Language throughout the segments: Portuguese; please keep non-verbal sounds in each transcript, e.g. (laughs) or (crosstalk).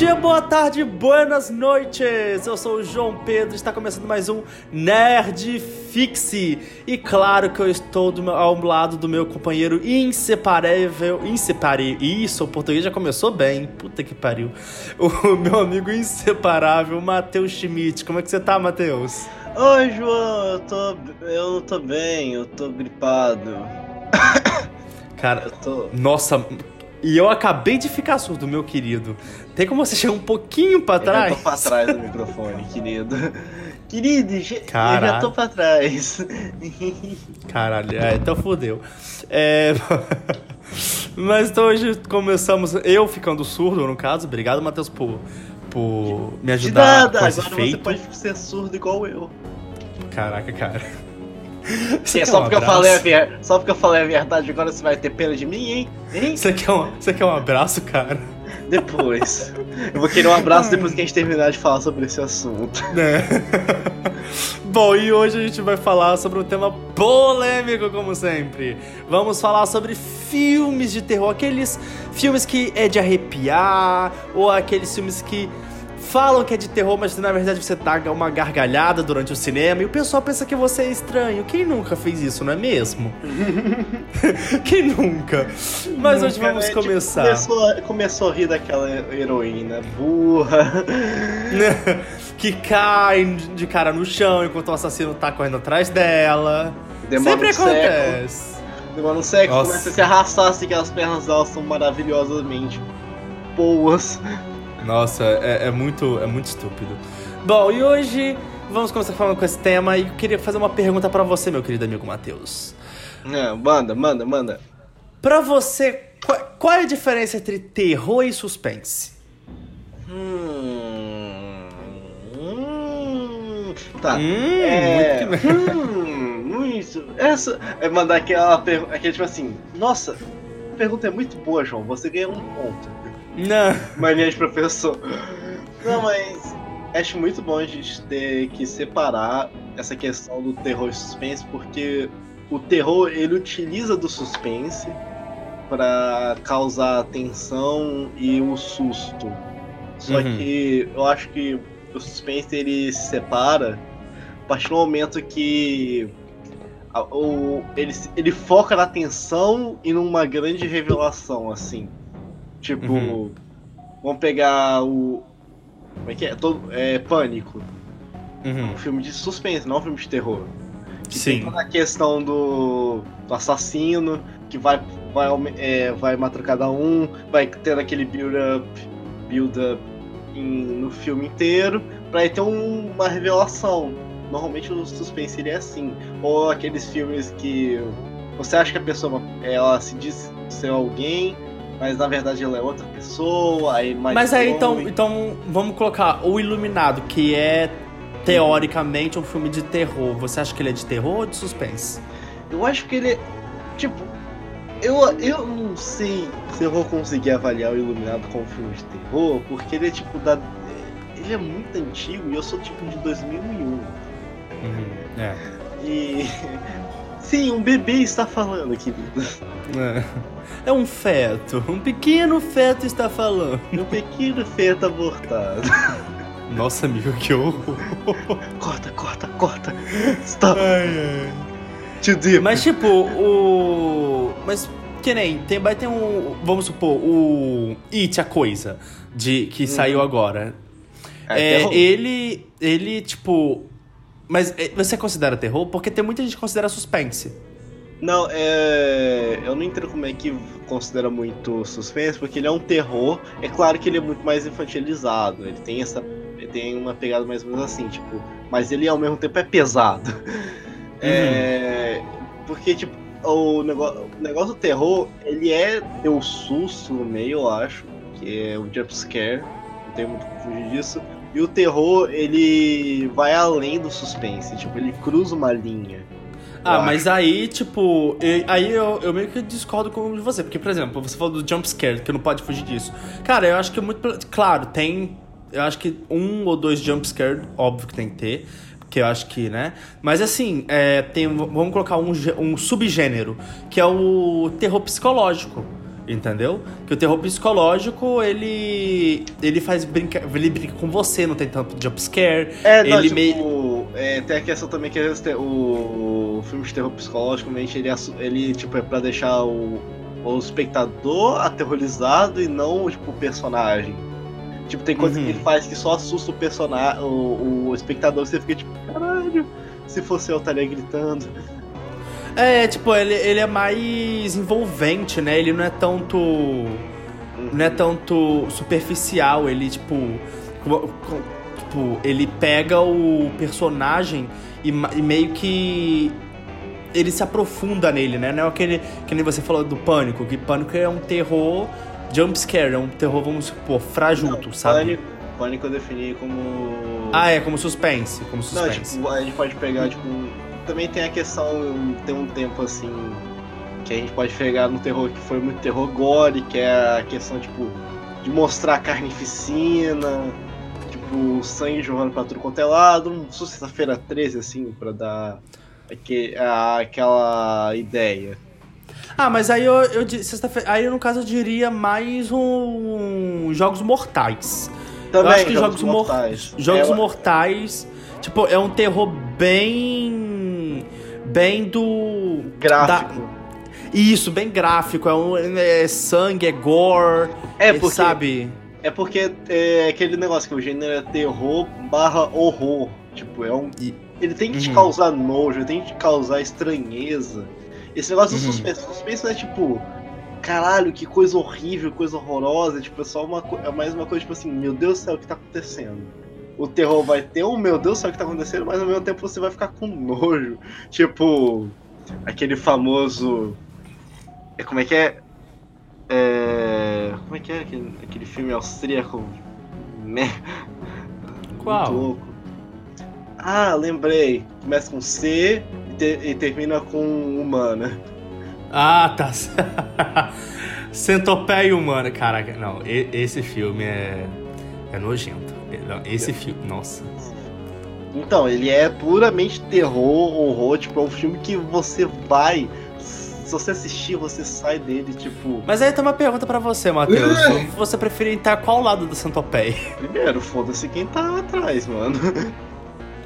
dia, boa tarde, buenas noites! Eu sou o João Pedro, está começando mais um Nerd Fixe. E claro que eu estou meu, ao lado do meu companheiro inseparável. Inseparável. Isso, o português já começou bem. Puta que pariu. O meu amigo inseparável, Matheus Schmidt. Como é que você tá, Matheus? Oi, João, eu tô. Eu tô bem, eu tô gripado. Cara, eu tô... nossa, e eu acabei de ficar surdo, meu querido. Tem como você chegar um pouquinho pra trás? Eu tô pra trás do microfone, (laughs) querido. Querido, Caralho. eu já tô pra trás. Caralho, é, então fodeu. É... (laughs) Mas então hoje começamos, eu ficando surdo, no caso. Obrigado, Matheus, por, por me ajudar. De nada, agora feito. você pode ser surdo igual eu. Caraca, cara. (laughs) Sim, é só, um porque eu falei a ver... só porque eu falei a verdade, agora você vai ter pena de mim, hein? hein? Você, quer um... você quer um abraço, cara? Depois. Eu vou querer um abraço depois que a gente terminar de falar sobre esse assunto. Né? (laughs) Bom, e hoje a gente vai falar sobre um tema polêmico, como sempre. Vamos falar sobre filmes de terror, aqueles filmes que é de arrepiar, ou aqueles filmes que falam que é de terror, mas na verdade você dá uma gargalhada durante o cinema e o pessoal pensa que você é estranho. Quem nunca fez isso, não é mesmo? (laughs) Quem nunca? Mas nunca, hoje vamos né? começar. Tipo, começou, começou a rir daquela heroína burra. (laughs) que cai de cara no chão enquanto o assassino tá correndo atrás dela. Demora Sempre um acontece. Século. Demora um século, começa a se arrastar assim que as pernas dela são maravilhosamente boas. Nossa, é, é, muito, é muito estúpido. Bom, e hoje vamos começar falando com esse tema e eu queria fazer uma pergunta para você, meu querido amigo Matheus. É, manda, manda, manda. Pra você, qual, qual, é a diferença entre terror e suspense? Hum. hum tá. Hum, é, muito que... hum, isso. Essa é mandar aquela pergunta. Aquele tipo assim, nossa, a pergunta é muito boa, João. Você ganha um ponto. Não. Mania de professor. Não, mas acho muito bom a gente ter que separar essa questão do terror e suspense, porque o terror ele utiliza do suspense para causar tensão e o susto. Só uhum. que eu acho que o suspense ele se separa a partir do momento que o, ele, ele foca na tensão e numa grande revelação, assim. Tipo, uhum. vamos pegar o. Como é que é? Todo, é Pânico. Uhum. Um filme de suspense, não um filme de terror. Que Sim. Tem toda a questão do, do assassino, que vai, vai, é, vai matar cada um, vai ter aquele build-up build up no filme inteiro, pra ter um, uma revelação. Normalmente o suspense ele é assim. Ou aqueles filmes que você acha que a pessoa ela se diz ser alguém, mas na verdade ela é outra pessoa. Aí mais mas aí então, então vamos colocar o Iluminado, que é teoricamente um filme de terror. Você acha que ele é de terror ou de suspense? Eu acho que ele é. Tipo, eu, eu não sei se eu vou conseguir avaliar o Iluminado como filme de terror, porque ele é tipo da. Ele é muito antigo e eu sou tipo de 2001. Uhum, é. E. Sim, um bebê está falando, querido. É. É um feto. Um pequeno feto está falando. Um pequeno feto abortado. Nossa, amigo, que horror. Corta, corta, corta. Stop. Ai, ai. Too deep. Mas, tipo, o. Mas, que nem, tem, vai ter um. Vamos supor, o. It, a coisa. De, que hum. saiu agora. É, é ele. Ele, tipo. Mas é, você considera terror? Porque tem muita gente que considera suspense. Não, é... eu não entendo como é que considera muito suspense, porque ele é um terror. É claro que ele é muito mais infantilizado. Ele tem essa, ele tem uma pegada mais ou menos assim, tipo, mas ele ao mesmo tempo é pesado. Uhum. (laughs) É... Porque tipo, o negócio, o negócio do terror, ele é o susto no meio, eu acho, que é o jump scare. Não tem muito como fugir disso. E o terror, ele vai além do suspense, tipo, ele cruza uma linha. Ah, mas aí, tipo, aí eu, eu meio que discordo com você. Porque, por exemplo, você falou do jump scare, que não pode fugir disso. Cara, eu acho que é muito. Claro, tem. Eu acho que um ou dois jump scare, óbvio que tem que ter. Que eu acho que, né? Mas assim, é, tem, vamos colocar um, um subgênero, que é o terror psicológico. Entendeu? Que o terror psicológico, ele. ele faz brincar. Ele brinca com você, não tem tanto jumpscare. É, não, ele tipo, meio. é, tem a questão também que o, o filme de terror psicológico, ele, ele tipo, é pra deixar o, o espectador aterrorizado e não tipo, o personagem. Tipo, tem coisas Uhum. que ele faz que só assusta o personagem, o, o espectador, você fica tipo, caralho, se fosse eu estaria gritando. É, tipo, ele, ele é mais envolvente, né? Ele não é tanto. Não é tanto superficial, ele, tipo. Tipo, ele pega o personagem e, e meio que. Ele se aprofunda nele, né? Não é aquele. Que nem você falou do pânico, que pânico é um terror jumpscare, é um terror, vamos supor, frajuto, sabe? Pânico, pânico eu defini como. Ah, é, como suspense. Como Não, suspense. tipo, a gente pode pegar, tipo. Também tem a questão, tem um tempo assim. Que a gente pode pegar no terror que foi muito terror gore, que é a questão, tipo, de mostrar a carnificina, tipo, sangue jorrando pra tudo quanto é lado, um sexta-feira 13, assim, pra dar aque- a- aquela ideia. Ah, mas aí eu, eu aí no caso eu diria mais um jogos mortais. Também, acho que Jogos Mor- Mortais. Jogos É, mortais, tipo, é um terror bem bem do Gráfico. da- isso, bem gráfico, é, um, é sangue, é gore, É, porque sabe? É porque é aquele negócio que o gênero é terror barra horror. Tipo, é um. E- Ele tem que te Uhum. causar nojo, ele tem que te causar estranheza. Esse negócio do Uhum. suspense. Suspense não é tipo. Caralho, que coisa horrível, coisa horrorosa. Tipo, é só uma é mais uma coisa, tipo assim, meu Deus do céu, o que tá acontecendo? O terror vai ter um meu Deus céu, o que tá acontecendo, mas ao mesmo tempo você vai ficar com nojo. Tipo, aquele famoso. É, como é que é? É. Como é que é aquele, aquele filme austríaco? Né? Qual? Muito louco. Ah, lembrei. Começa com C e, te- e termina com humana. Ah, tá. (laughs) Centopeia humana, caraca, não, e- esse filme é é nojento. Não, Esse filme, nossa. Então, ele é puramente terror, horror, tipo, é um filme que você vai. Se você assistir, você sai dele, tipo. Mas aí tem uma pergunta pra você, Matheus. Você preferia estar qual lado do Centopeia? Primeiro, foda-se quem tá atrás, mano.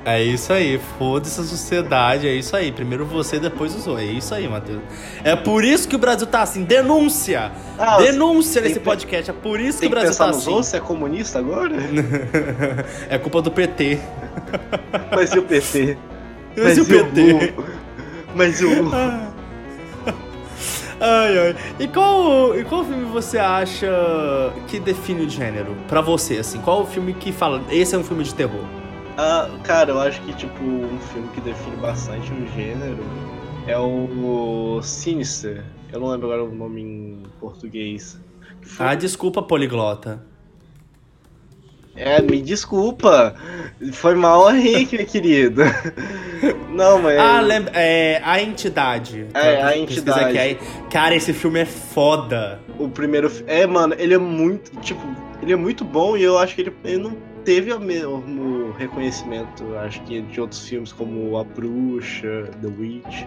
É isso aí, foda-se a sociedade, é isso aí. Primeiro você, depois os outros. É isso aí, Matheus. É por isso que o Brasil tá assim. Denúncia! Ah, Denúncia nesse que- podcast. É por isso que o que Brasil pensar tá nos assim. outros, você é comunista agora? (laughs) é culpa do PT. Mas e o PT? Mas e o PT? Lu? Mas e o? (laughs) Ai, ai. E qual, e qual filme você acha que define o gênero? Pra você, assim. Qual o filme que fala, esse é um filme de terror? Ah, cara, eu acho que, tipo, um filme que define bastante o gênero é o Sinister. Eu não lembro agora o nome em português. Foi- Ah, desculpa, poliglota. É, me desculpa. Foi mal aí, minha (laughs) querida. Não, mas. Ah, lembra. É. A entidade. É, A Entidade. aqui, aí. Cara, esse filme é foda. O primeiro. É, mano, ele é muito. Tipo, ele é muito bom e eu acho que ele, ele não teve o mesmo reconhecimento, acho que, de outros filmes como A Bruxa, The Witch.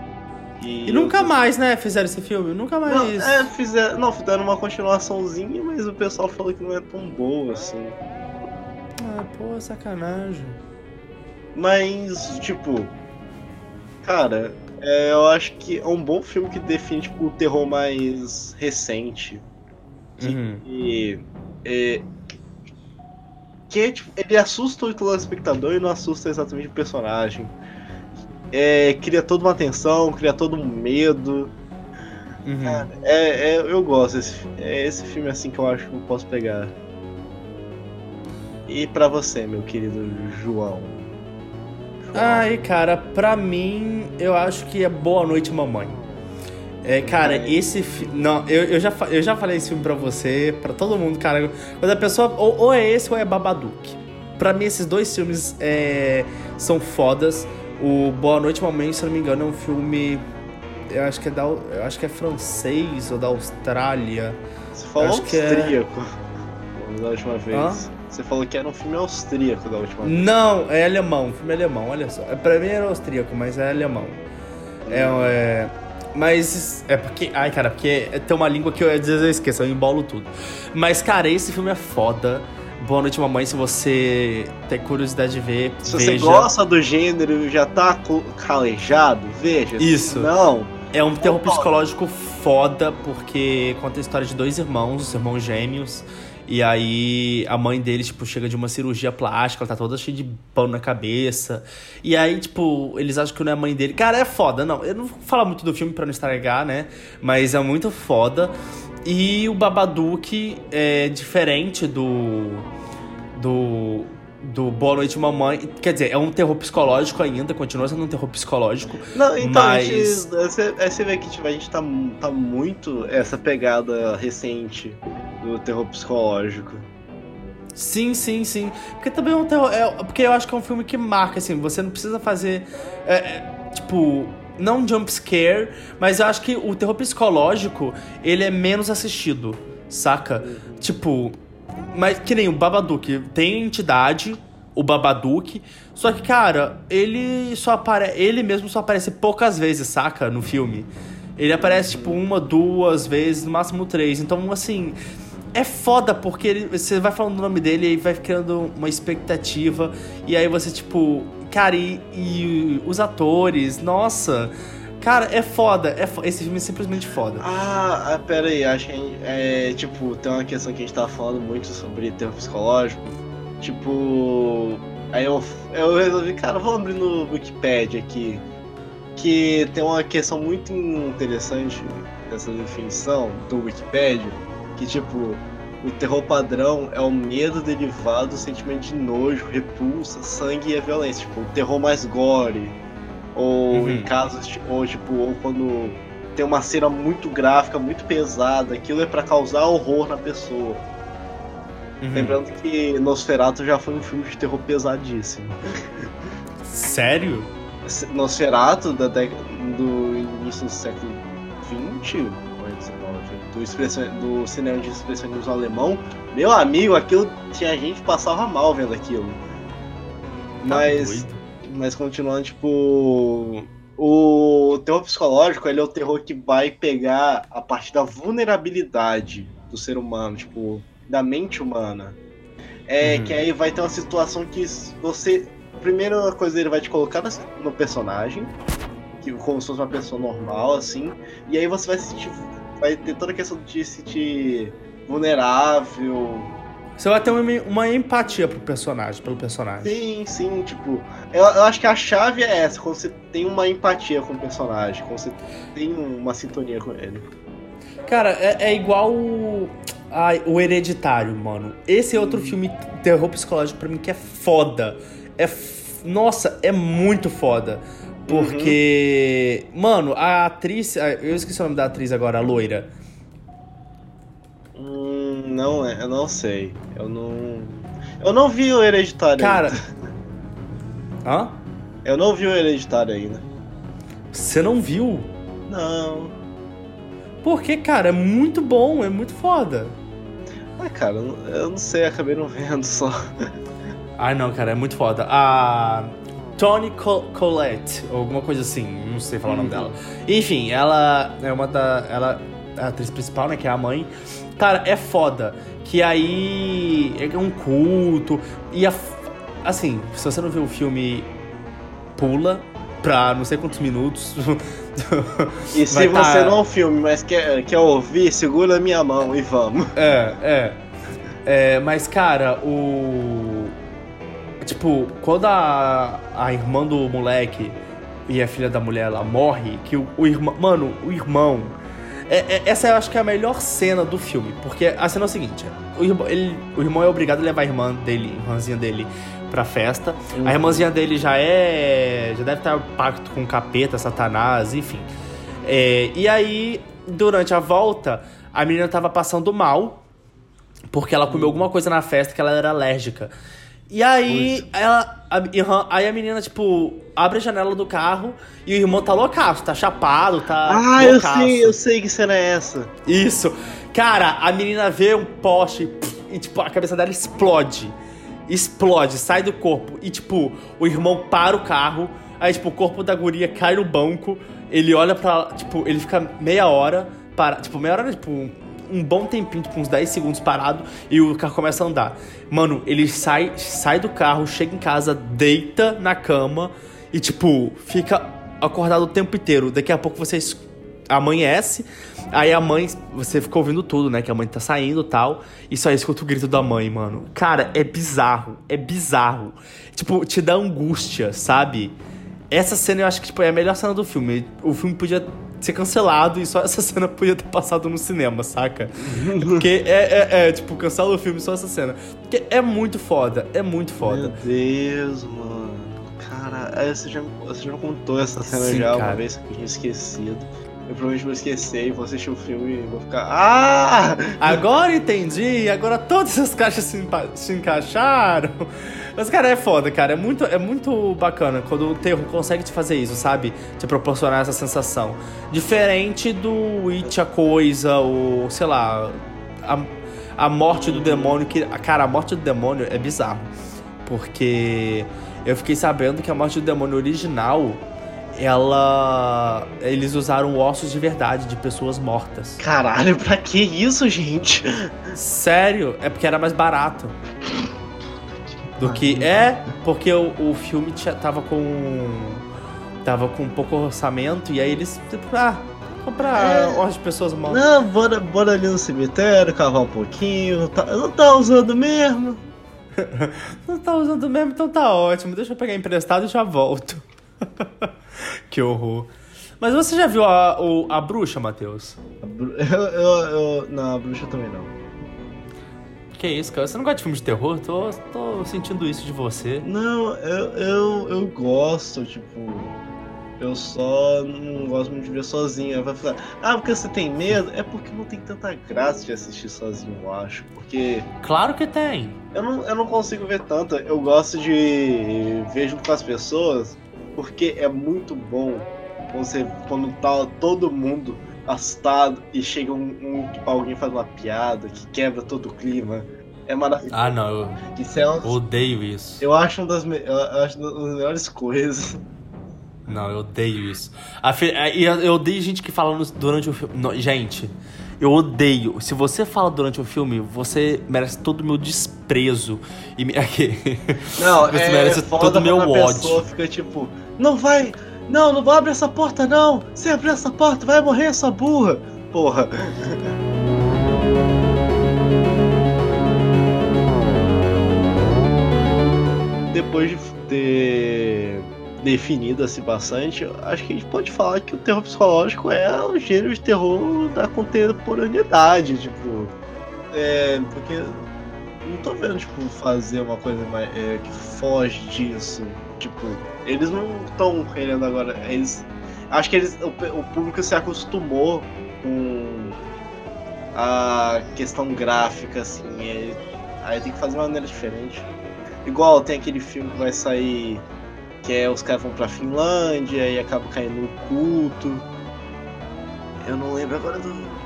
E nunca outros- mais, né, fizeram esse filme? Nunca mais. Não, é, fizeram, não, fizeram uma continuaçãozinha, mas o pessoal falou que não é tão boa assim. Ah, pô, sacanagem. Mas, tipo. Cara, é, eu acho que é um bom filme que define tipo, o terror mais recente. Que, Uhum. e, é, que tipo, ele assusta o telespectador e não assusta exatamente o personagem. É, cria toda uma tensão, cria todo um medo. Uhum. Cara, é, é- eu gosto desse É esse filme assim que eu acho que eu posso pegar. E pra você, meu querido João? João. Ai, cara, pra mim, eu acho que é Boa Noite Mamãe. É, cara, É. esse filme. Não, eu, eu, já, eu já falei esse filme pra você, pra todo mundo, cara. Quando a pessoa. Ou, ou é esse ou é Babadook. Pra mim, esses dois filmes é, são fodas. O Boa Noite Mamãe, se não me engano, é um filme. Eu acho que é da. Eu acho que é francês ou da Austrália. Você falou é- austríaco da última vez. Hã? Você falou que era um filme austríaco da última vez. Não, é alemão, filme alemão, olha só. É, Pra mim era austríaco, mas é alemão. É, é, Mas é porque. Ai, cara, porque tem uma língua que eu às vezes eu esqueço, eu embolo tudo. Mas, cara, esse filme é foda. Boa Noite Mamãe, se você tem curiosidade de ver. Se veja. você gosta do gênero e já tá calejado, veja. Isso. Não. É um terror psicológico foda, porque conta a história de dois irmãos, irmãos gêmeos. E aí a mãe deles, tipo, chega de uma cirurgia plástica, ela tá toda cheia de pano na cabeça. E aí, tipo, eles acham que não é a mãe dele. Cara, é foda, não. Eu não vou falar muito do filme para não estragar, né? Mas é muito foda. E o Babadook é diferente do. Do do Boa Noite Mamãe. Quer dizer, é um terror psicológico ainda, continua sendo um terror psicológico. Não, então mas... a gente, você, você vê que tipo, a gente tá, tá muito essa pegada recente do terror psicológico. Sim, sim, sim. Porque também é um terror. É, porque eu acho que é um filme que marca, assim, você não precisa fazer. É, é, tipo. Não jump scare, mas eu acho que o terror psicológico ele é menos assistido, saca? Tipo, mas que nem o Babadook. Tem entidade, o Babadook. Só que, cara, ele só aparece. Ele mesmo só aparece poucas vezes, saca? No filme. Ele aparece, tipo, uma, duas vezes, no máximo três. Então, assim. É foda porque ele, você vai falando o nome dele e vai criando uma expectativa. E aí você, tipo. Cara, e, e os atores, nossa. Cara, é foda. É fo Esse filme é simplesmente foda. Ah, ah pera aí, acho que é, tipo, tem uma questão que a gente tava falando muito sobre terror psicológico. Tipo. Aí eu, eu resolvi, cara, vou abrir no Wikipedia aqui. Que tem uma questão muito interessante dessa definição do Wikipedia. Que tipo, o terror padrão é o medo derivado do sentimento de nojo, repulsa, sangue e a violência. Tipo, o terror mais gore ou uhum. em casos, ou tipo, ou quando tem uma cena muito gráfica, muito pesada, aquilo é para causar horror na pessoa. Uhum. Lembrando que Nosferatu já foi um filme de terror pesadíssimo. (laughs) Sério? Nosferatu, da do início do século XX, do, expressão, do cinema de expressionismo alemão, meu amigo, aquilo tinha gente que passava mal vendo aquilo. Tá Mas. Doido mas continuando, tipo. O terror psicológico ele é o terror que vai pegar a partir da vulnerabilidade do ser humano, tipo, da mente humana. É uhum. que aí vai ter uma situação que você. A primeira coisa ele vai te colocar no personagem, que, como se fosse uma pessoa normal, assim, e aí você vai se sentir. Vai ter toda a questão de se sentir vulnerável, você vai ter uma, uma empatia pro personagem, pelo personagem. Sim, sim, tipo. Eu, eu, acho que a chave é essa, quando você tem uma empatia com o personagem, quando você tem uma sintonia com ele. Cara, é, é igual o, a, o Hereditário, mano. Esse é outro hum. filme terror psicológico pra mim que é foda. É. Nossa, é muito foda. Porque. Uhum. Mano, a atriz. Eu esqueci o nome da atriz agora, a loira. Não, é, eu não sei. Eu não. Eu não vi o Hereditário Cara. Ainda. Hã? Eu não vi o Hereditário ainda. Você não viu? Não. Porque, cara, é muito bom, é muito foda. Ah, cara, eu não sei, acabei não vendo só. Ai, não, cara, é muito foda. A Toni Collette, ou alguma coisa assim, não sei falar uhum. o nome uhum. dela. Enfim, ela é uma da. Ela é a atriz principal, né? Que é a mãe. Cara, é foda. Que aí é um culto. E a, assim, se você não viu o filme, pula pra não sei quantos minutos. (laughs) e se Vai você tá... não é filme, mas quer, quer ouvir, segura a minha mão e vamos. (laughs) É, é. é mas, cara, o. Tipo, quando a, a irmã do moleque e a filha da mulher ela morre, que o, o irmão. Mano, o irmão é, é, essa eu acho que é a melhor cena do filme, porque a cena é o seguinte: o irmão, ele, o irmão é obrigado a levar a irmã dele, a irmãzinha dele, pra festa. Uhum. A irmãzinha dele já é. já deve estar pacto com o capeta, Satanás, enfim. É, e aí, durante a volta, a menina tava passando mal, porque ela comeu alguma coisa na festa que ela era alérgica. E aí, ela, a, aí a menina, tipo, abre a janela do carro e o irmão tá loucaço, tá chapado, tá. Ah, loucaço. eu sei, eu sei que cena é essa. Isso. Cara, a menina vê um poste e, tipo, a cabeça dela explode. Explode, sai do corpo. E, tipo, o irmão para o carro. Aí, tipo, o corpo da guria cai no banco ele olha pra. Tipo, ele fica meia hora. Para, tipo, meia hora, tipo, um bom tempinho, tipo, uns 10 segundos parado, e o carro começa a andar. Mano, ele sai, sai do carro, chega em casa, deita na cama e, tipo, fica acordado o tempo inteiro. Daqui a pouco você amanhece, aí a mãe, você fica ouvindo tudo, né? Que a mãe tá saindo e tal, e só escuta o grito da mãe, mano. Cara, é bizarro, é bizarro. Tipo, te dá angústia, sabe? Essa cena eu acho que tipo, é a melhor cena do filme. O filme podia ser cancelado e só essa (laughs) cena podia ter passado no cinema, saca? Porque é, é, é, tipo, cancela o filme só essa cena. Porque é muito foda, é muito foda. Meu Deus, mano. Cara, você já, você já contou essa cena Sim, já cara. uma vez que eu tinha esquecido. Eu provavelmente vou esquecer e vou assistir o filme e vou ficar. Ah! Agora entendi, agora todas as caixas se, se encaixaram. Mas, cara, é foda, cara. É muito, é muito bacana quando o terror consegue te fazer isso, sabe? Te proporcionar essa sensação. Diferente do It, a coisa, ou sei lá, a, a morte do demônio. Que, cara, a morte do demônio é bizarro. Porque eu fiquei sabendo que a morte do demônio original. Ela. Eles usaram ossos de verdade de pessoas mortas. Caralho, pra que isso, gente? Sério, é porque era mais barato. Do que. É, porque o, o filme tinha, tava com. Tava com pouco orçamento e aí eles. Tipo, ah, comprar É. de pessoas mortas. Não, bora, bora ali no cemitério, cavar um pouquinho. Tá, não tá usando mesmo? (laughs) Não tá usando mesmo, então tá ótimo. Deixa eu pegar emprestado e já volto. (laughs) que horror. Mas você já viu a, o- a bruxa, Matheus? (laughs) Eu, eu, eu, não, a bruxa também não. Que isso, cara? Você não gosta de filme de terror? Tô, tô sentindo isso de você. Não, eu, eu, eu gosto, tipo. Eu só não gosto muito de ver sozinho. Vai falar, ah, porque você tem medo? É porque não tem tanta graça de assistir sozinho, eu acho. Porque Claro que tem. eu não, eu não consigo ver tanto. Eu gosto de ver junto com as pessoas, porque é muito bom você quando tá todo mundo assustado e chega um, um tipo, alguém faz uma piada que quebra todo o clima. É maravilhoso. Ah, não, eu Isso é uma, odeio isso. eu acho uma das, me- eu acho uma das melhores coisas. Não, eu odeio isso. A- e eu odeio gente que fala durante o filme. Não, gente, eu odeio. Se você fala durante o filme, você merece todo o meu desprezo. E me... (laughs) aqui. Não, Você é merece todo o meu quando a ódio. pessoa fica tipo, não vai, não, não vai abrir essa porta não. Se abrir essa porta, vai morrer essa burra. Porra. Depois de ter definido assim bastante, acho que a gente pode falar que o terror psicológico é o gênero de terror da contemporaneidade, tipo, é, porque não tô vendo, tipo, fazer uma coisa mais, é, que foge disso. Tipo, eles não estão querendo agora. Eles. Acho que eles. O, o público se acostumou com a questão gráfica, assim. e aí tem que fazer de uma maneira diferente. Igual tem aquele filme que vai sair. Que é os caras vão pra Finlândia e acaba caindo no culto. Eu não lembro agora do.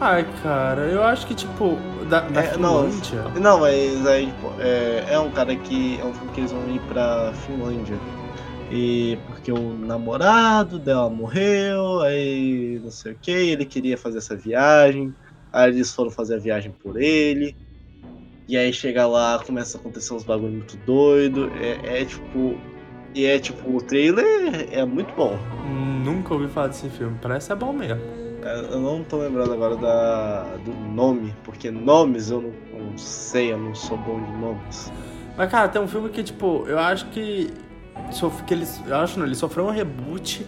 Ai, cara, eu acho que, tipo, da, da É, não, Finlândia. Não, mas aí, tipo, é, é um cara que. É um filme que eles vão ir pra Finlândia. E porque o namorado dela morreu, aí não sei o que, ele queria fazer essa viagem. Aí eles foram fazer a viagem por ele. E aí chega lá, começa a acontecer uns bagulho muito doido. É, é tipo. E é tipo, o trailer é muito bom. Nunca ouvi falar desse filme. Parece ser bom mesmo. Eu não tô lembrando agora da, do nome, porque nomes eu não, não sei, eu não sou bom de nomes. Mas, cara, tem um filme que, tipo, eu acho que. sof- que eles, eu acho não, ele sofreu um reboot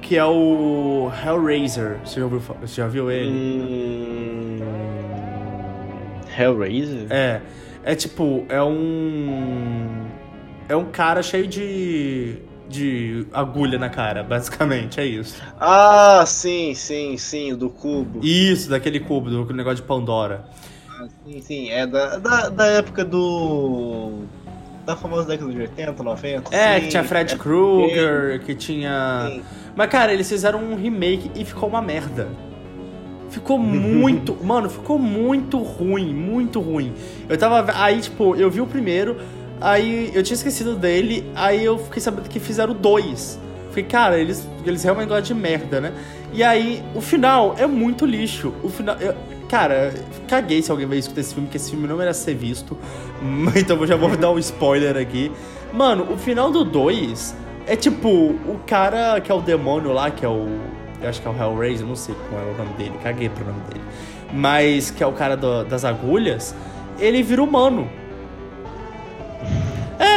que é o Hellraiser. Você já, ouviu, você já viu ele? Hum... Hellraiser? É. É tipo, é um. É um cara cheio de. De agulha na cara, basicamente, é isso. Ah, sim, sim, sim, do cubo. Isso, daquele cubo, do negócio de Pandora. Ah, sim, sim, é da, da, da época do. Da famosa década de 80, 90. É, sim, que tinha Fred é, Krueger, que tinha. sim. Mas, cara, eles fizeram um remake e ficou uma merda. Ficou (laughs) muito. mano, ficou muito ruim, muito ruim. Eu tava. Aí, tipo, eu vi o primeiro, aí eu tinha esquecido dele, aí eu fiquei sabendo que fizeram dois. Porque, cara, eles, eles realmente gostam de merda, né? E aí, o final é muito lixo. O final. Eu, cara, caguei se alguém vai escutar esse filme, porque esse filme não merece ser visto. (laughs) Então eu já vou dar um spoiler aqui. Mano, o final do 2 é tipo, o cara que é o demônio lá, que é o. Eu acho que é o Hellraiser, não sei qual é o nome dele, caguei pro nome dele. Mas que é o cara do, das agulhas, ele vira humano.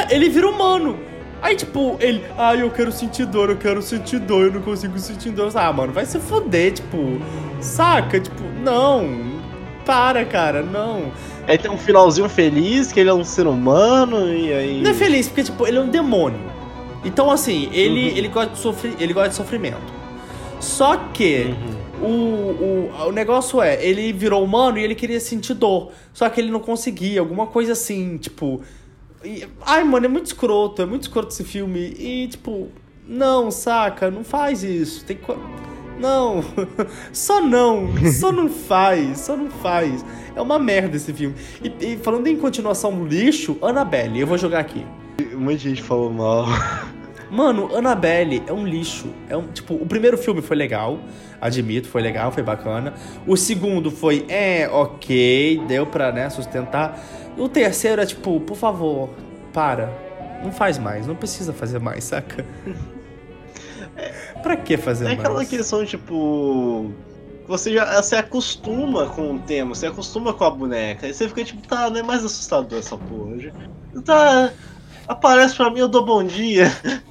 Ele vira humano. Aí, tipo, ele, ah, eu quero sentir dor, eu quero sentir dor, eu não consigo sentir dor. Ah, mano, vai se fuder, tipo, saca? Tipo, não, para, cara, não. Aí tem um finalzinho feliz, que ele é um ser humano, e aí. Não é feliz, porque, tipo, ele é um demônio. Então, assim, ele, uhum. ele, gosta de sofrer, ele gosta de sofrimento. Só que. Uhum. O, o, o negócio é, ele virou humano e ele queria sentir dor. Só que ele não conseguia, alguma coisa assim, tipo. E, ai, mano, é muito escroto, é muito escroto esse filme. E, tipo, não, saca, não faz isso. Tem. Não, (laughs) só não, só não faz, só não faz. É uma merda esse filme. E, e falando em continuação lixo, Annabelle, eu vou jogar aqui. Muita gente falou mal. Mano, Annabelle é um lixo. É um, tipo, o primeiro filme foi legal, admito, foi legal, foi bacana. O segundo foi, é, ok, deu pra, né, sustentar. O terceiro é tipo, por favor, para. Não faz mais, não precisa fazer mais, saca? Pra que fazer é mais? É aquela questão, tipo. Você já se acostuma com o tema, você acostuma com a boneca. Aí você fica tipo, tá, não é mais assustador essa porra. Tá. Aparece pra mim, eu dou bom dia. (laughs)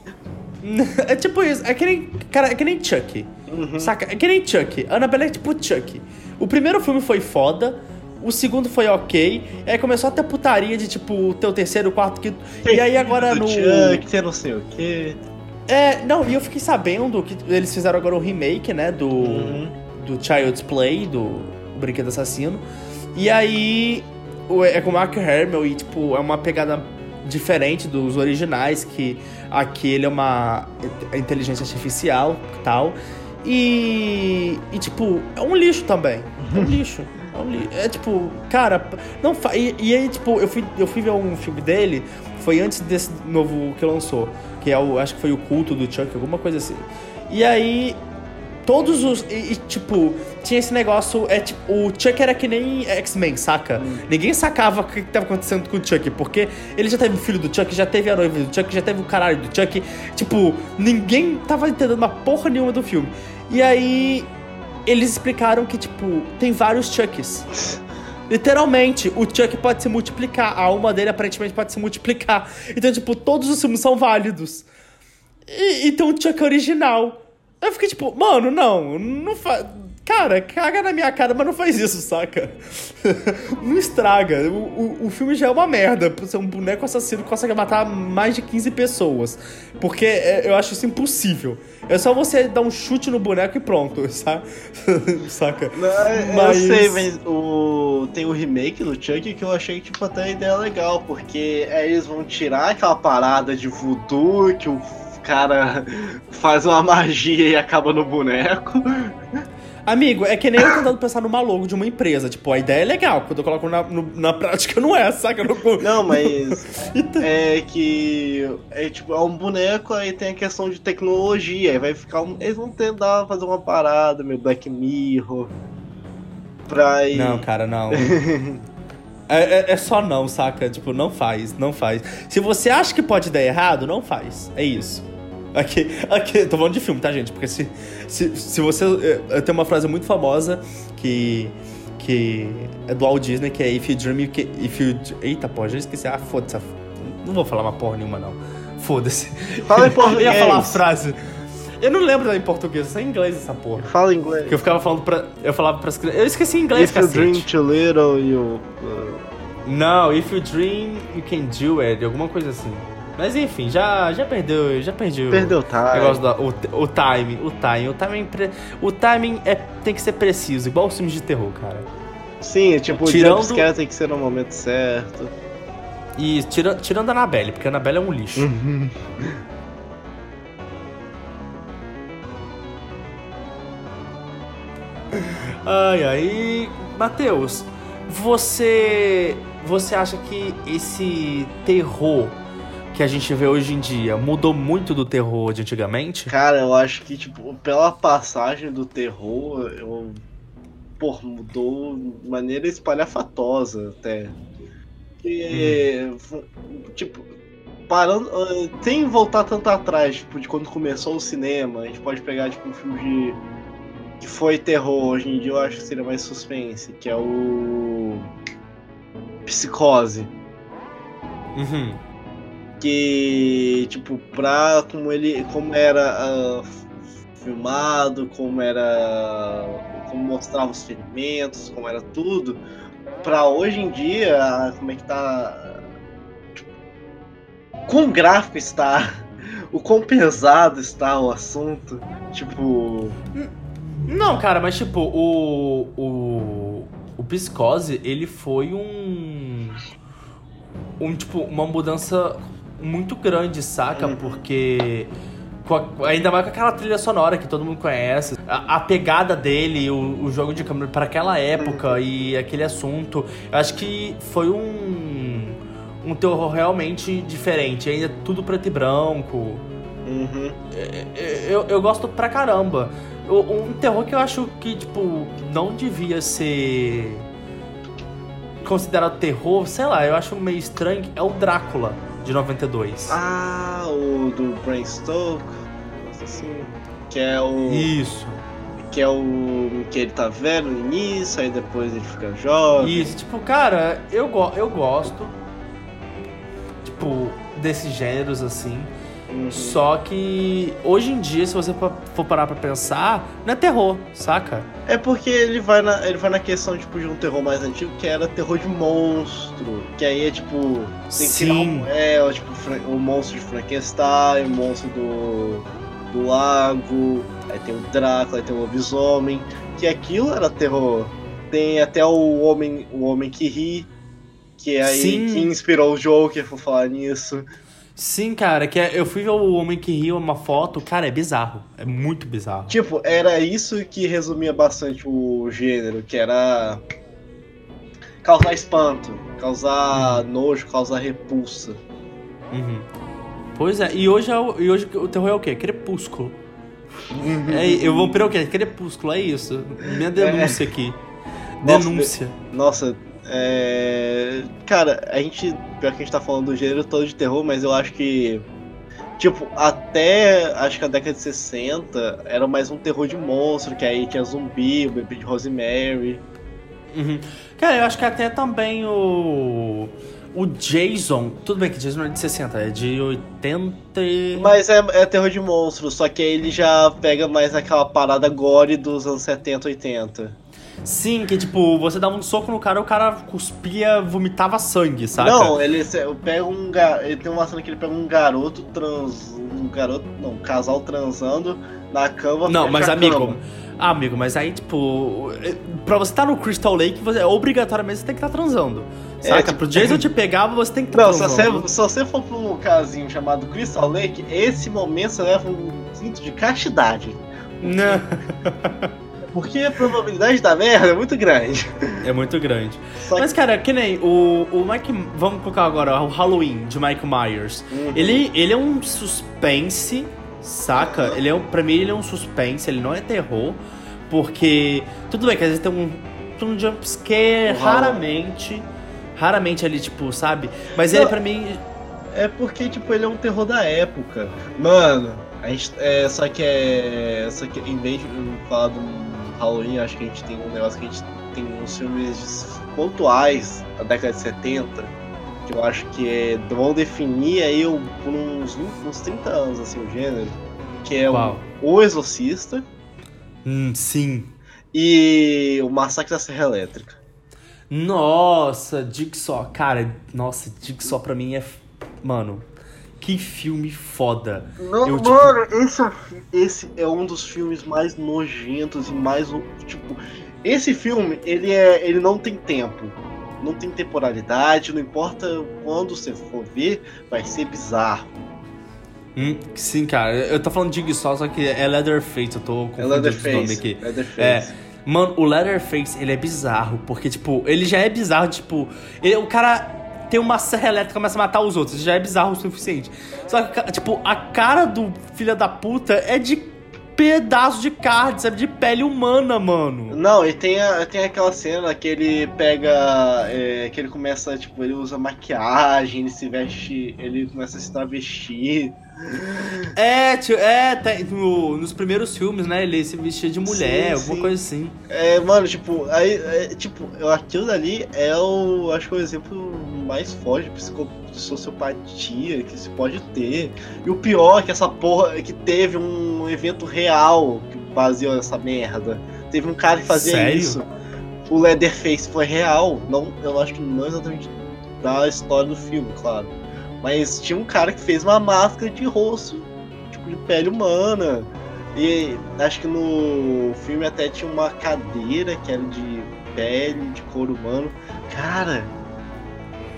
É tipo isso, é que nem. Cara, é que nem Chuck. Uhum. Saca? É que nem Chuck. Annabelle é tipo Chuck. O primeiro filme foi foda, o segundo foi ok. E aí começou a ter putaria de tipo, teu terceiro, quarto, quinto. Tem e aí agora no. Chuck, você não sei o quê. É, não, e eu fiquei sabendo que eles fizeram agora o remake, né? Do. Uhum. Do Child's Play, do Brinquedo Assassino. E aí. É com o Mark Hamill e, tipo, é uma pegada diferente dos originais, que aqui ele é uma inteligência artificial e tal. E, e, tipo, é um lixo também. É um (laughs) lixo. É tipo, cara, não fa... e, e aí, tipo, eu fui, eu fui ver um filme dele, foi antes desse novo que lançou, que é o, acho que foi o culto do Chuck, alguma coisa assim. E aí, todos os. E, e, tipo, tinha esse negócio. É, tipo, o Chuck era que nem X-Men, saca? Hum. Ninguém sacava o que, que tava acontecendo com o Chuck, porque ele já teve o filho do Chuck, já teve a noiva do Chuck, já teve o caralho do Chuck. Tipo, ninguém tava entendendo uma porra nenhuma do filme. E aí eles explicaram que, tipo, tem vários Chucks. Literalmente, o Chuck pode se multiplicar. A alma dele aparentemente pode se multiplicar. Então, tipo, todos os filmes são válidos. E, e tem um Chuck original. Eu fiquei tipo, mano, não, não faz. Cara, caga na minha cara, mas não faz isso, saca? (laughs) não estraga. O, o, o, filme já é uma merda. Por ser um boneco assassino que consegue matar mais de 15 pessoas. Porque é, eu acho isso impossível. É só você dar um chute no boneco e pronto, (laughs) sabe? saca? Não, mas... Eu sei, mas o... tem o remake do Chuck que eu achei tipo, até a ideia legal. Porque aí eles vão tirar aquela parada de voodoo que o cara (laughs) faz uma magia e acaba no boneco. Amigo, é que nem eu tentando pensar numa logo de uma empresa. Tipo, a ideia é legal, quando eu coloco na, no, na prática não é, saca? Não, não mas (laughs) então... é que é tipo, é um boneco, aí tem a questão de tecnologia, aí vai ficar. Um, eles vão tentar fazer uma parada, meu Black Mirror. Pra ir... Não, cara, não. (laughs) é, é, é, só não, saca? Tipo, não faz, não faz. Se você acha que pode dar errado, não faz. É isso. Aqui, aqui, tô falando de filme, tá, gente? Porque se, se, se você. Eh, tem uma frase muito famosa que. que é do Walt Disney, que é If you dream, you can, if you. Eita, porra, já esqueci. Ah, foda-se. Não vou falar uma porra nenhuma, não. Foda-se. Fala em (laughs) português. Eu ia falar a frase. Eu não lembro em português, só em inglês essa porra. Fala em inglês. Que eu ficava falando pra. Eu falava pras crianças. Eu esqueci em inglês, If cacete. you dream too little, you. Uh... Não, if you dream, you can do it. Alguma coisa assim. Mas enfim, já, já perdeu, já perdeu. Perdeu o time. Negócio da, o, o time, o time, o timing, o timing é, tem que ser preciso, igual os filmes de terror, cara. Sim, tipo, tirando... o jumpscare tem que ser no momento certo. E tira, tirando a Anabelle, porque a Anabelle é um lixo. Uhum. ai, ai. Matheus, você. Você acha que esse terror que a gente vê hoje em dia mudou muito do terror de antigamente? Cara, eu acho que, tipo, pela passagem do terror, eu. Pô, mudou de maneira espalhafatosa até. E, Tipo, parando. ah, Sem voltar tanto atrás, tipo, de quando começou o cinema, a gente pode pegar, tipo, um filme de. que foi terror, hoje em dia eu acho que seria mais suspense, que é o. Psicose. Uhum. Que tipo pra como ele como era ah, filmado como era como mostrava os ferimentos como era tudo pra hoje em dia ah, como é que tá tipo, quão gráfico está (laughs) o quão pesado está o assunto tipo Não, cara, mas tipo, o. O. O Psicose, ele foi um. Um, tipo, uma mudança muito grande, saca? Uhum. Porque. a- ainda mais com aquela trilha sonora que todo mundo conhece. A, a pegada dele, o, o jogo de câmera para aquela época e aquele assunto. Eu acho que foi um. Um terror realmente diferente. Ainda tudo preto e branco. uhum. Eu, eu gosto pra caramba. Um terror que eu acho que, tipo, não devia ser considerado terror, sei lá, eu acho meio estranho, é o Drácula, de 92. ah o do Bram Stoker assim que é o Isso, que é o que ele tá velho no início, aí depois ele fica jovem. isso. Tipo, cara, eu, go eu gosto, tipo, desses gêneros, assim. Uhum. Só que, hoje em dia, se você for parar pra pensar, não é terror, saca? É porque ele vai na ele vai na questão tipo de um terror mais antigo que era terror de monstro, que aí é tipo tem que criar Sim. um, é, tipo o monstro de Frankenstein, o monstro do do lago, aí tem o Drácula, aí tem o lobisomem, que aquilo era terror. Tem até o homem o homem que ri, que é aí Sim. que inspirou o Joker por falar nisso. Sim, cara, que é- eu fui ver o Homem que Riu uma foto, cara, é bizarro. É muito bizarro. Tipo, era isso que resumia bastante o gênero, que era causar espanto, causar nojo, causar repulsa. Uhum. Pois é, e hoje, é o, e hoje o terror é o quê? Crepúsculo. É, eu vou para o quê? Crepúsculo, é isso. Minha denúncia aqui. Nossa, Denúncia. Nossa, é. Cara, a gente. Pior que a gente tá falando do gênero todo de terror, mas eu acho que. Tipo, até acho que a década de 60 era mais um terror de monstro, que aí tinha zumbi, o bebê de Rosemary. Uhum. Cara, eu acho que até também o. O Jason. Tudo bem que Jason não é de 60, é de 80. e- Mas é, é terror de monstro, só que aí ele já pega mais aquela parada gore dos anos 70, 80. Sim, que tipo, você dava um soco no cara, o cara cuspia, vomitava sangue, saca? Não, ele pega um ele tem uma cena que ele pega um garoto trans, um garoto, não, um casal transando na cama. Não, mas amigo, cama. amigo, mas aí, tipo, pra você estar no Crystal Lake, você, obrigatoriamente você tem que estar transando. Saca? tipo- Pro Jason te pegar, você tem que estar Não, se transando. você, se você for pra um casinho chamado Crystal Lake, esse momento você leva um cinto de castidade. Não. (laughs) Porque a probabilidade da merda é muito grande. É muito grande. Que Mas, cara, que nem o, o Mike. Vamos colocar agora o Halloween de Mike Myers. Uhum. Ele, ele é um suspense, saca? Ele é, pra mim, ele é um suspense, ele não é terror. Porque. Tudo bem que às vezes tem um, um jumpscare, Uhum. raramente. Raramente ali, tipo, sabe? Mas ele, Não. pra mim. É porque, tipo, ele é um terror da época. Mano, a gente. É, só que é. Só que em vez de falar do Halloween, acho que a gente tem um negócio que a gente tem uns filmes pontuais da década de 70. Que eu acho que é, vão definir aí por uns, 20, uns 30 anos, assim, o gênero. Que é o, o Exorcista Hum, sim. e o Massacre da Serra Elétrica. Nossa, Jigsaw. Cara, nossa, Jigsaw pra mim é. Mano, que filme foda. Não, Eu, tipo- mano, esse, é o esse é um dos filmes mais nojentos e mais. Tipo, esse filme, ele, é, ele não tem tempo. Não tem temporalidade, não importa quando você for ver, vai ser bizarro. Hum, sim, cara, eu tô falando de Jigsaw, só que é Leatherface, eu tô É confundindo os nomes Leatherface. aqui. Leatherface. É. Mano, o Leatherface, ele é bizarro, porque, tipo, ele já é bizarro, tipo, ele- o cara. Tem uma serra elétrica e começa a matar os outros. Já é bizarro o suficiente. Só que, tipo, a cara do filho da puta é de pedaço de carne, sabe? De pele humana, mano. Não, e tem, a, tem aquela cena que ele pega. É, que ele começa, tipo, ele usa maquiagem, ele se veste. Ele começa a se travestir. É, tio, é, tem, no, nos primeiros filmes, né? Ele se vestia de mulher, sim, alguma sim. coisa assim. É, mano, tipo, aí, é, tipo, aquilo dali é o. Acho que é o exemplo mais forte de sociopatia que se pode ter. E o pior é que essa porra é que teve um evento real que baseou essa merda. Teve um cara que fazia Sério? isso. O Leatherface foi real. Não, eu acho que não exatamente da história do filme, claro. Mas tinha um cara que fez uma máscara de rosto, tipo de pele humana. E acho que no filme até tinha uma cadeira que era de pele, de couro humano. Cara,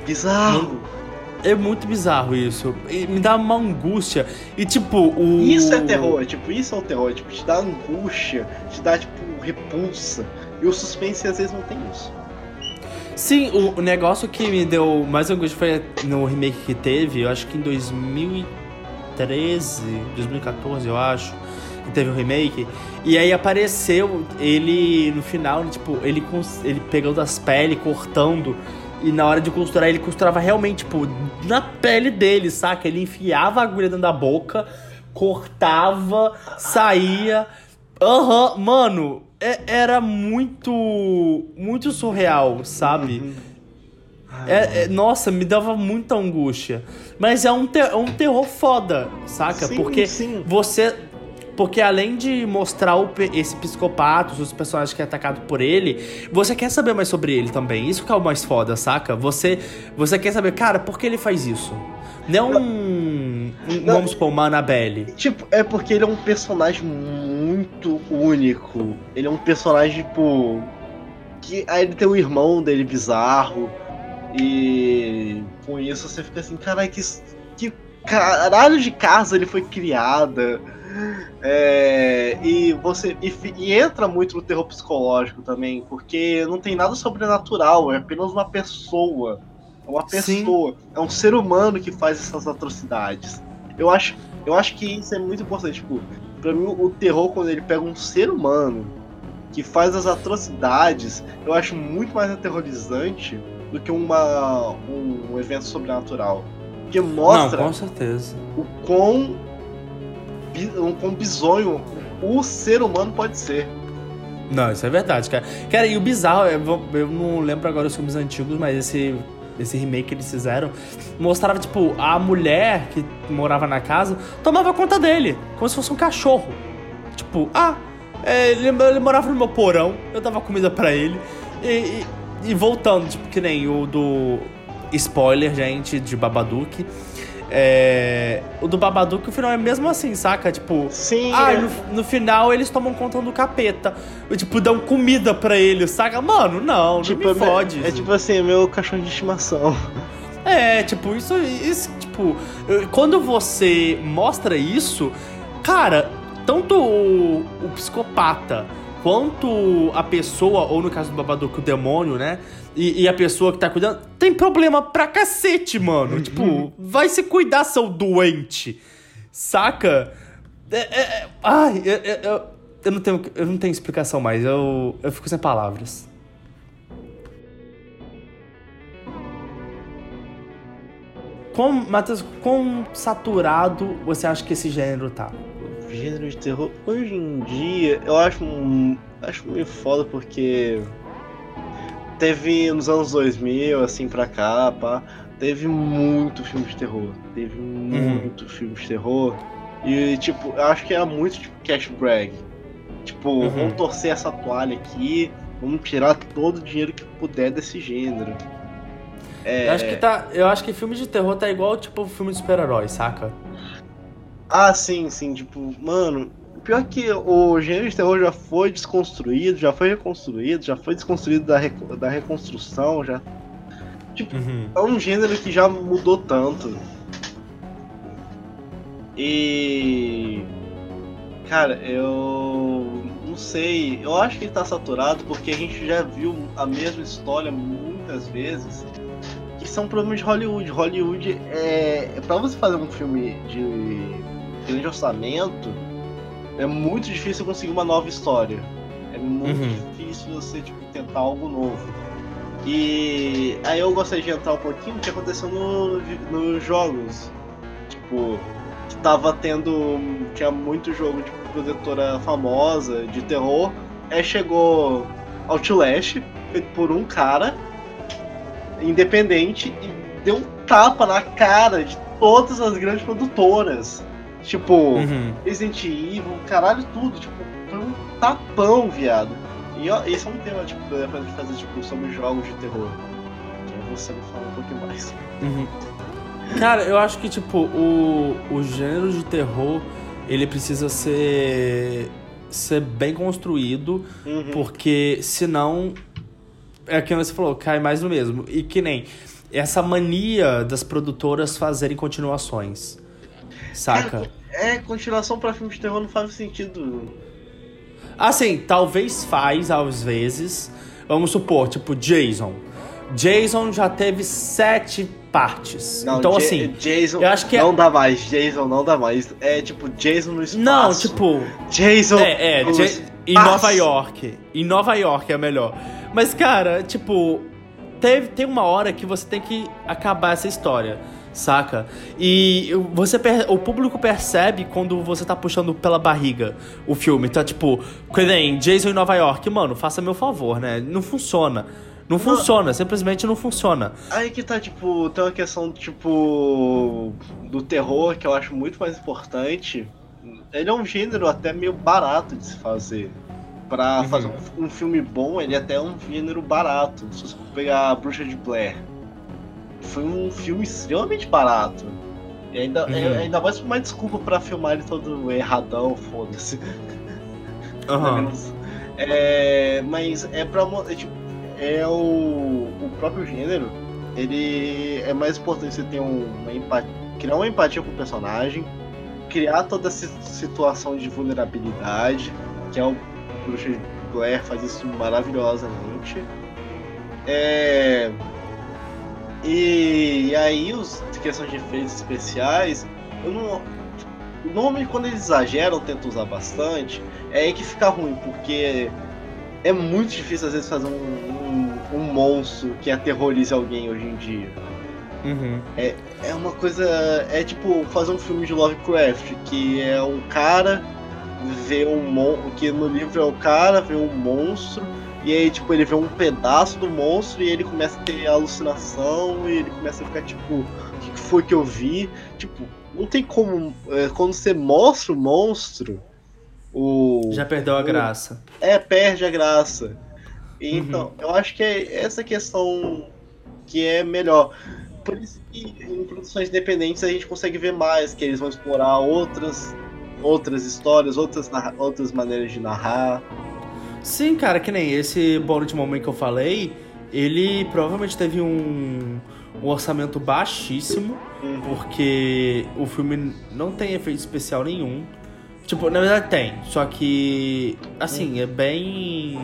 bizarro. É muito bizarro isso. E me dá uma angústia. E tipo, o. Isso é terror, tipo, isso é o terror. Tipo, te dá angústia, te dá, tipo, repulsa. E o suspense às vezes não tem isso. Sim, o, o negócio que me deu mais angústia foi no remake que teve, eu acho que em 2013, 2014, eu acho, que teve o um remake. E aí apareceu ele no final, tipo, ele, ele pegando as peles, cortando. E na hora de costurar, ele costurava realmente, tipo, na pele dele, saca? Ele enfiava a agulha dentro da boca, cortava, saía. Aham, uhum, mano, é, era muito. muito surreal, sabe? Uhum. É, é, nossa, me dava muita angústia. Mas é um, é um terror foda, saca? Sim, Porque sim. você. Porque além de mostrar o, esse psicopata, os personagens que é atacado por ele, você quer saber mais sobre ele também. Isso que é o mais foda, saca? Você, você quer saber, cara, por que ele faz isso? Não, um, não, vamos supor, uma Annabelle. Tipo, é porque ele é um personagem muito único. Ele é um personagem, tipo. Que aí ele tem um irmão dele bizarro. E com isso você fica assim, caralho, que, que caralho de casa ele foi criada. É, e você e, e, entra muito no terror psicológico também, porque não tem nada sobrenatural, é apenas uma pessoa. É uma pessoa, Sim. é um ser humano que faz essas atrocidades. Eu acho, eu acho que isso é muito importante. Tipo, pra mim, o terror, quando ele pega um ser humano que faz as atrocidades, eu acho muito mais aterrorizante do que uma, um, um evento sobrenatural. Porque mostra Não, com certeza. o quão, o quão bizonho o ser humano pode ser. Não, isso é verdade, cara. Cara, e o bizarro, eu, eu não lembro agora os filmes antigos, mas esse esse remake que eles fizeram, mostrava, tipo, a mulher que morava na casa tomava conta dele, como se fosse um cachorro. Tipo, ah, é, ele, ele, morava no meu porão, eu dava comida para ele. E, e, e, voltando, tipo, que nem o do. Spoiler, gente, de Babadook. É, o do Babadook, o final é mesmo assim, saca? Tipo, Sim, ah, é. no, no, final eles tomam conta do capeta. Tipo, dão comida pra ele, saca? Mano, não, tipo, não me fode. É, é tipo assim, meu cachorro de estimação. É, tipo, isso, isso, tipo, quando você mostra isso, cara, tanto o, o psicopata quanto a pessoa, ou no caso do Babadook, o demônio, né? E, e, a pessoa que tá cuidando tem problema pra cacete, mano. Uhum. tipo, vai se cuidar, seu doente. Saca? É, é, é, ai, eu, eu, eu, não tenho, eu não tenho explicação mais. Eu, eu fico sem palavras. Quão, Matheus, quão saturado você acha que esse gênero tá? Gênero de terror, hoje em dia, eu acho, acho meio foda porque teve nos anos 2000, assim, pra cá, pá, teve muito filme de terror. Teve muito uhum. filme de terror. E, tipo, eu acho que era muito, tipo, cash brag. Tipo, uhum. vamos torcer essa toalha aqui, vamos tirar todo o dinheiro que puder desse gênero. É... Eu acho que tá. Eu acho que filme de terror tá igual, tipo, filme de super-herói, saca? Ah, sim, sim, tipo, mano, Pior que o gênero de terror já foi desconstruído, já foi reconstruído, já foi desconstruído da, da reconstrução, já. Tipo, uhum. é um gênero que já mudou tanto. E. Cara, eu. Não sei. Eu acho que ele tá saturado porque a gente já viu a mesma história muitas vezes. Que isso é um problema de Hollywood. Hollywood é. Pra você fazer um filme de grande orçamento, é muito difícil conseguir uma nova história. É muito Uhum. difícil você tipo, tentar algo novo. E aí eu gostaria de entrar um pouquinho no que aconteceu no, nos jogos. Tipo, que tava tendo. Tinha muito jogo de produtora famosa, de terror. Aí chegou Outlast, feito por um cara, independente, e deu um tapa na cara de todas as grandes produtoras. Tipo, Uhum. Resident Evil, caralho, tudo. Tipo, foi um tapão, viado. E ó, esse é um tema, tipo, pra gente fazer tipo, sobre jogos de terror. Que você me fala um pouquinho mais. Uhum. Cara, eu acho que, tipo, o, o gênero de terror, ele precisa ser, ser bem construído, Uhum. porque senão, é aquilo que você falou, cai mais no mesmo. E que nem essa mania das produtoras fazerem continuações, saca? É, continuação pra filme de terror não faz sentido. Assim, talvez faz às vezes. Vamos supor, tipo, Jason. Jason já teve sete partes. Não, então, Ja- assim, Jason eu acho que é- não dá mais. Jason não dá mais. É tipo Jason no espaço. não, tipo, Jason. É, é, no Ja- em. Nova York. Em Nova York é melhor. Mas, cara, tipo, teve, tem uma hora que você tem que acabar essa história, saca? E você o público percebe quando você tá puxando pela barriga o filme. Tá tipo, nem Jason em Nova York. Mano, faça meu favor, né? Não funciona. Não funciona, simplesmente não funciona. Aí que tá, tipo, tem uma questão, tipo, do terror que eu acho muito mais importante. Ele é um gênero até meio barato de se fazer. Pra Uhum. fazer um, um filme bom, ele até é um gênero barato. Se você pegar a Bruxa de Blair, foi um filme extremamente barato. E ainda, Uhum. é- ainda mais uma desculpa pra filmar ele todo erradão, foda-se. Aham. (laughs) É, mas é pra. É, tipo, é o, o próprio gênero. Ele é mais importante você ter um- uma empatia. Criar uma empatia com o personagem. Criar toda essa situação de vulnerabilidade. Que é o Bruxa Blair faz isso maravilhosamente. É. E, e aí os questões de efeitos especiais. Eu não. Normalmente quando eles exageram, tentam usar bastante, é aí que fica ruim, porque é muito difícil às vezes fazer um, um, um monstro que aterrorize alguém hoje em dia. Uhum. É uma coisa. É tipo fazer um filme de Lovecraft, que é um cara vê um monstro. Que no livro é o cara, vê um monstro, e aí tipo, ele vê um pedaço do monstro e ele começa a ter alucinação e ele começa a ficar tipo, o que que foi que eu vi? Tipo, não tem como. é, quando você mostra o monstro, o. Já perdeu a o- graça. é, perde a graça. Uhum. Então, eu acho que é essa questão que é melhor. Por isso que em produções independentes a gente consegue ver mais, que eles vão explorar outras outras histórias, outras, outras maneiras de narrar. Sim, cara, que nem esse Bullet Moment que eu falei, ele provavelmente teve um, um orçamento baixíssimo, Uhum. porque o filme não tem efeito especial nenhum. Tipo, na verdade tem, só que, assim, é bem.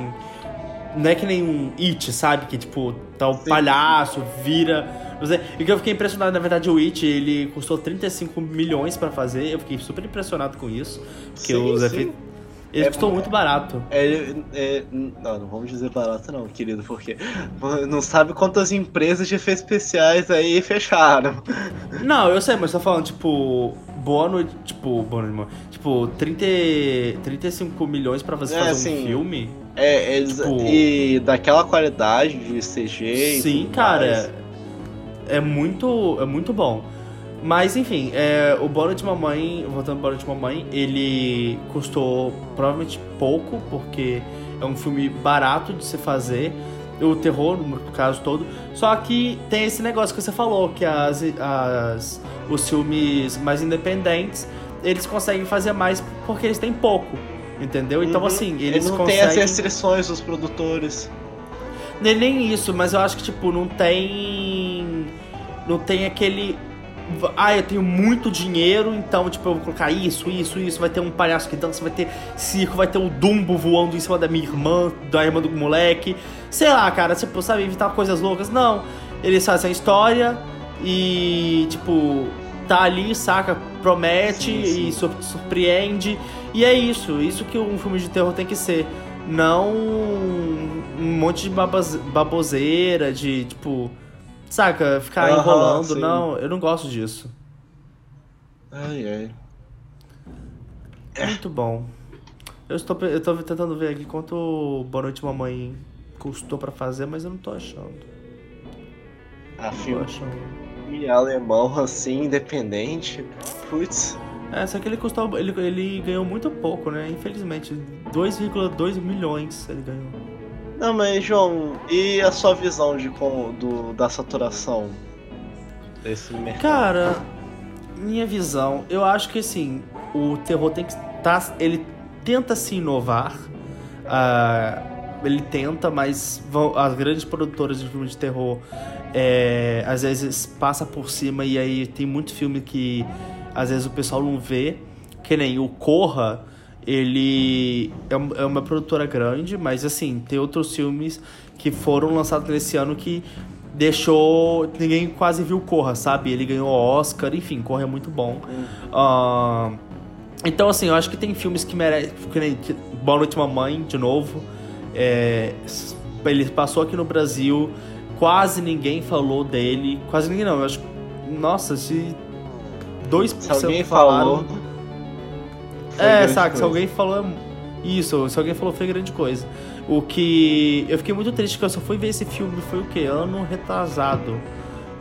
Não é que nem um It, sabe? Que, tipo, tá o Sim. palhaço, vira. não sei. E que eu fiquei impressionado, na verdade, o It, ele custou 35 milhões pra fazer. Eu fiquei super impressionado com isso. Porque Sim, os efeitos. Ele É custou bom. muito barato. É, é, não, não vamos dizer barato não, querido, porque não sabe quantas empresas de efeitos especiais aí fecharam. Não, eu sei, mas tô falando, tipo, noite, tipo, noite, mano. Tipo, 30, 35 milhões pra você É, fazer assim, um filme? É, eles, Tipo- e daquela qualidade de CG. e Sim, cara, mais. é, é muito, é muito bom. Mas, enfim, é, o Bola de Mamãe, voltando ao Bola de Mamãe, ele custou provavelmente pouco, porque é um filme barato de se fazer. O terror, no caso todo. Só que tem esse negócio que você falou, que as, as, os filmes mais independentes, eles conseguem fazer mais porque eles têm pouco. Entendeu? Então, Uhum. assim, Ele eles não conseguem. tem as restrições dos produtores. Nem, nem isso, mas eu acho que, tipo, não tem. Não tem aquele. Ah, eu tenho muito dinheiro, então, tipo, eu vou colocar isso, isso, isso. Vai ter um palhaço que dança, vai ter circo, vai ter o Dumbo voando em cima da minha irmã, da irmã do moleque. Sei lá, cara, tipo, sabe, evitar coisas loucas. Não. eles fazem a história e, tipo, tá ali, saca? Promete Sim, sim. e sur- surpreende. E é isso, isso que um filme de terror tem que ser. Não um monte de babas- baboseira, de, tipo, saca? Ficar Aham, enrolando. sim. Não, eu não gosto disso. Ai, ai. Muito bom. Eu estou, eu tô tentando ver aqui quanto Boa Noite Mamãe custou pra fazer, mas eu não tô achando. A Não tô filme achando. alemão assim, independente. Putz. É, só que ele custou. Ele, ele ganhou muito pouco, né? Infelizmente. 2,2 milhões ele ganhou. Não, mas João, e a sua visão de como, do, da saturação desse mercado? Cara, minha visão, eu acho que assim, o terror tem que estar. ele tenta se inovar. ah, ele tenta, mas vão- as grandes produtoras de filme de terror é, às vezes passa por cima e aí tem muito filme que às vezes o pessoal não vê. Que nem o Corra, ele é é uma produtora grande, mas assim, tem outros filmes que foram lançados nesse ano que deixou. Ninguém quase viu Corra, sabe? Ele ganhou Oscar, enfim, Corra é muito bom. Ah, então, assim, eu acho que tem filmes que merecem. Que nem que- Boa Noite Mamãe, de novo. É, ele passou aqui no Brasil, quase ninguém falou dele. Quase ninguém não, eu acho. Nossa, se 2% Se alguém falaram. falou. É, saca, se alguém falou. Isso, se alguém falou foi grande coisa. O que. Eu fiquei muito triste que eu só fui ver esse filme, foi o quê? Ano retrasado.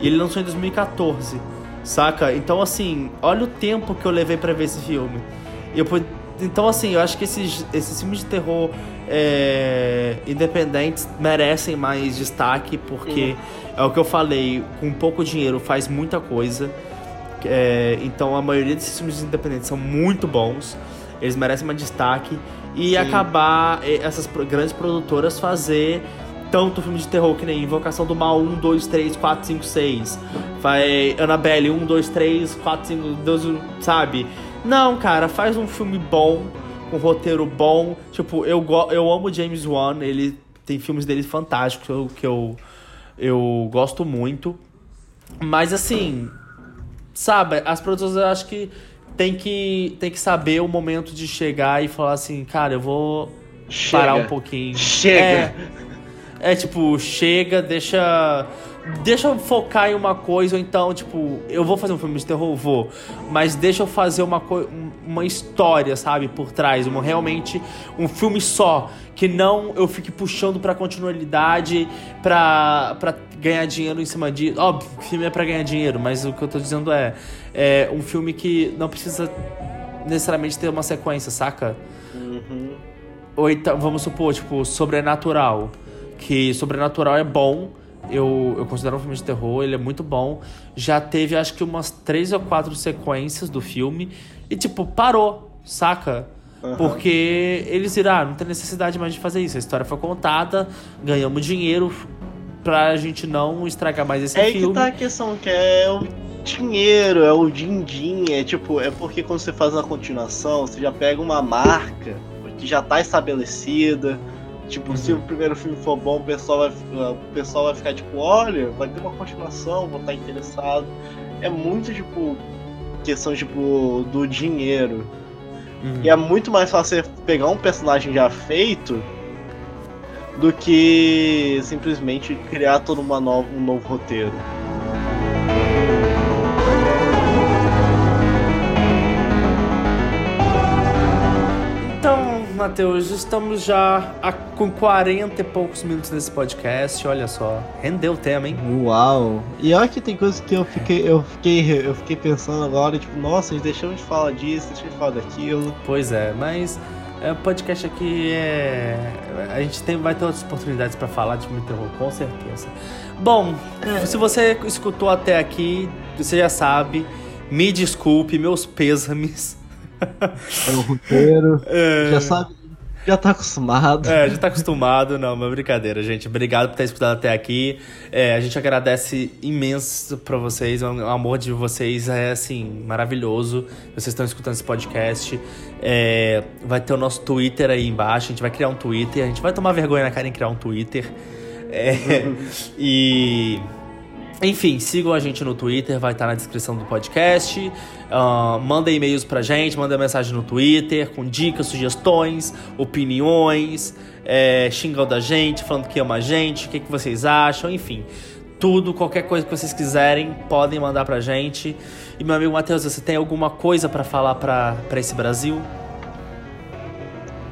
E ele lançou em 2014, saca? Então, assim, olha o tempo que eu levei pra ver esse filme. Eu, então, assim, eu acho que esses, esses filmes de terror é, independentes merecem mais destaque, porque é o que eu falei, com pouco dinheiro faz muita coisa. É, então a maioria desses filmes independentes são muito bons, eles merecem mais destaque e Sim. acabar essas grandes produtoras fazer tanto filme de terror que nem Invocação do Mal 1, 2, 3, 4, 5, 6. Vai Annabelle 1, 2, 3, 4, 5, Deus, sabe? Não, cara, faz um filme bom, com roteiro bom. Tipo, eu, eu amo James Wan, ele tem filmes dele fantásticos que eu, que eu, eu gosto muito. Mas assim, sabe, as produtoras eu acho que tem que tem que saber o momento de chegar e falar assim, cara, eu vou Chega. parar um pouquinho. Chega. É, é tipo, chega, deixa deixa eu focar em uma coisa ou então, tipo, eu vou fazer um filme de terror, vou, mas deixa eu fazer uma uma história, sabe, por trás, uma realmente um filme só, que não eu fique puxando pra continuidade, pra, pra ganhar dinheiro em cima de, óbvio, o filme é pra ganhar dinheiro, mas o que eu tô dizendo é, é um filme que não precisa necessariamente ter uma sequência, saca? Uhum. Ou então, vamos supor, tipo, Sobrenatural. Que Sobrenatural é bom. Eu, eu considero um filme de terror, ele é muito bom. Já teve, acho que, umas três ou quatro sequências do filme. E, tipo, parou, saca? Porque eles viram, ah, não tem necessidade mais de fazer isso. A história foi contada, ganhamos dinheiro pra gente não estragar mais esse É filme. que tá a questão, que é o dinheiro, é o din-din, é tipo, é porque quando você faz uma continuação, você já pega uma marca que já tá estabelecida. Tipo, se Uhum. o primeiro filme for bom, o pessoal vai, o pessoal vai ficar tipo, olha, vai ter uma continuação, vou estar interessado. É muito, tipo, questão, tipo, do dinheiro. Uhum. E é muito mais fácil você pegar um personagem já feito do que simplesmente criar todo uma nova, um novo roteiro. Matheus, estamos já com 40 e poucos minutos nesse podcast. Olha só, rendeu o tema, hein? Uau! E olha que tem coisas que eu fiquei, eu fiquei, eu fiquei pensando agora, tipo, nossa, deixamos de falar disso, deixamos de falar daquilo. Pois é, mas é, o podcast aqui é. A gente tem, vai ter outras oportunidades pra falar de filme de terror, com certeza. Bom, se você escutou até aqui, você já sabe. Me desculpe, meus pêsames. É o roteiro, É, já sabe, já tá acostumado. É, já tá acostumado, não, mas brincadeira, gente. Obrigado por ter escutado até aqui. É, a gente agradece imenso pra vocês. O amor de vocês é, assim, maravilhoso. Vocês estão escutando esse podcast. É, vai ter o nosso Twitter aí embaixo. A gente vai criar um Twitter. A gente vai tomar vergonha na cara em criar um Twitter. É, (laughs) e. Enfim, sigam a gente no Twitter, vai estar na descrição do podcast. Uh, manda e-mails pra gente, manda mensagem no Twitter com dicas, sugestões, opiniões, é, xingando a gente, falando que ama a gente, o que, que vocês acham, enfim. Tudo, qualquer coisa que vocês quiserem, podem mandar pra gente. E meu amigo Matheus, você tem alguma coisa para falar pra, pra esse Brasil?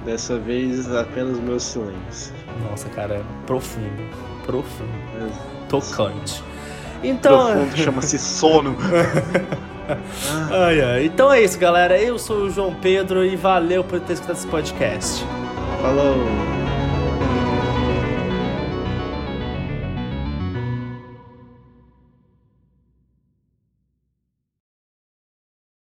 Dessa vez apenas meu silêncio. Nossa, cara, é profundo. Profundo. Tocante. Então. Profundo chama-se sono. (laughs) ai, ai. Então é isso, galera. Eu sou o João Pedro e valeu por ter escutado esse podcast. Falou.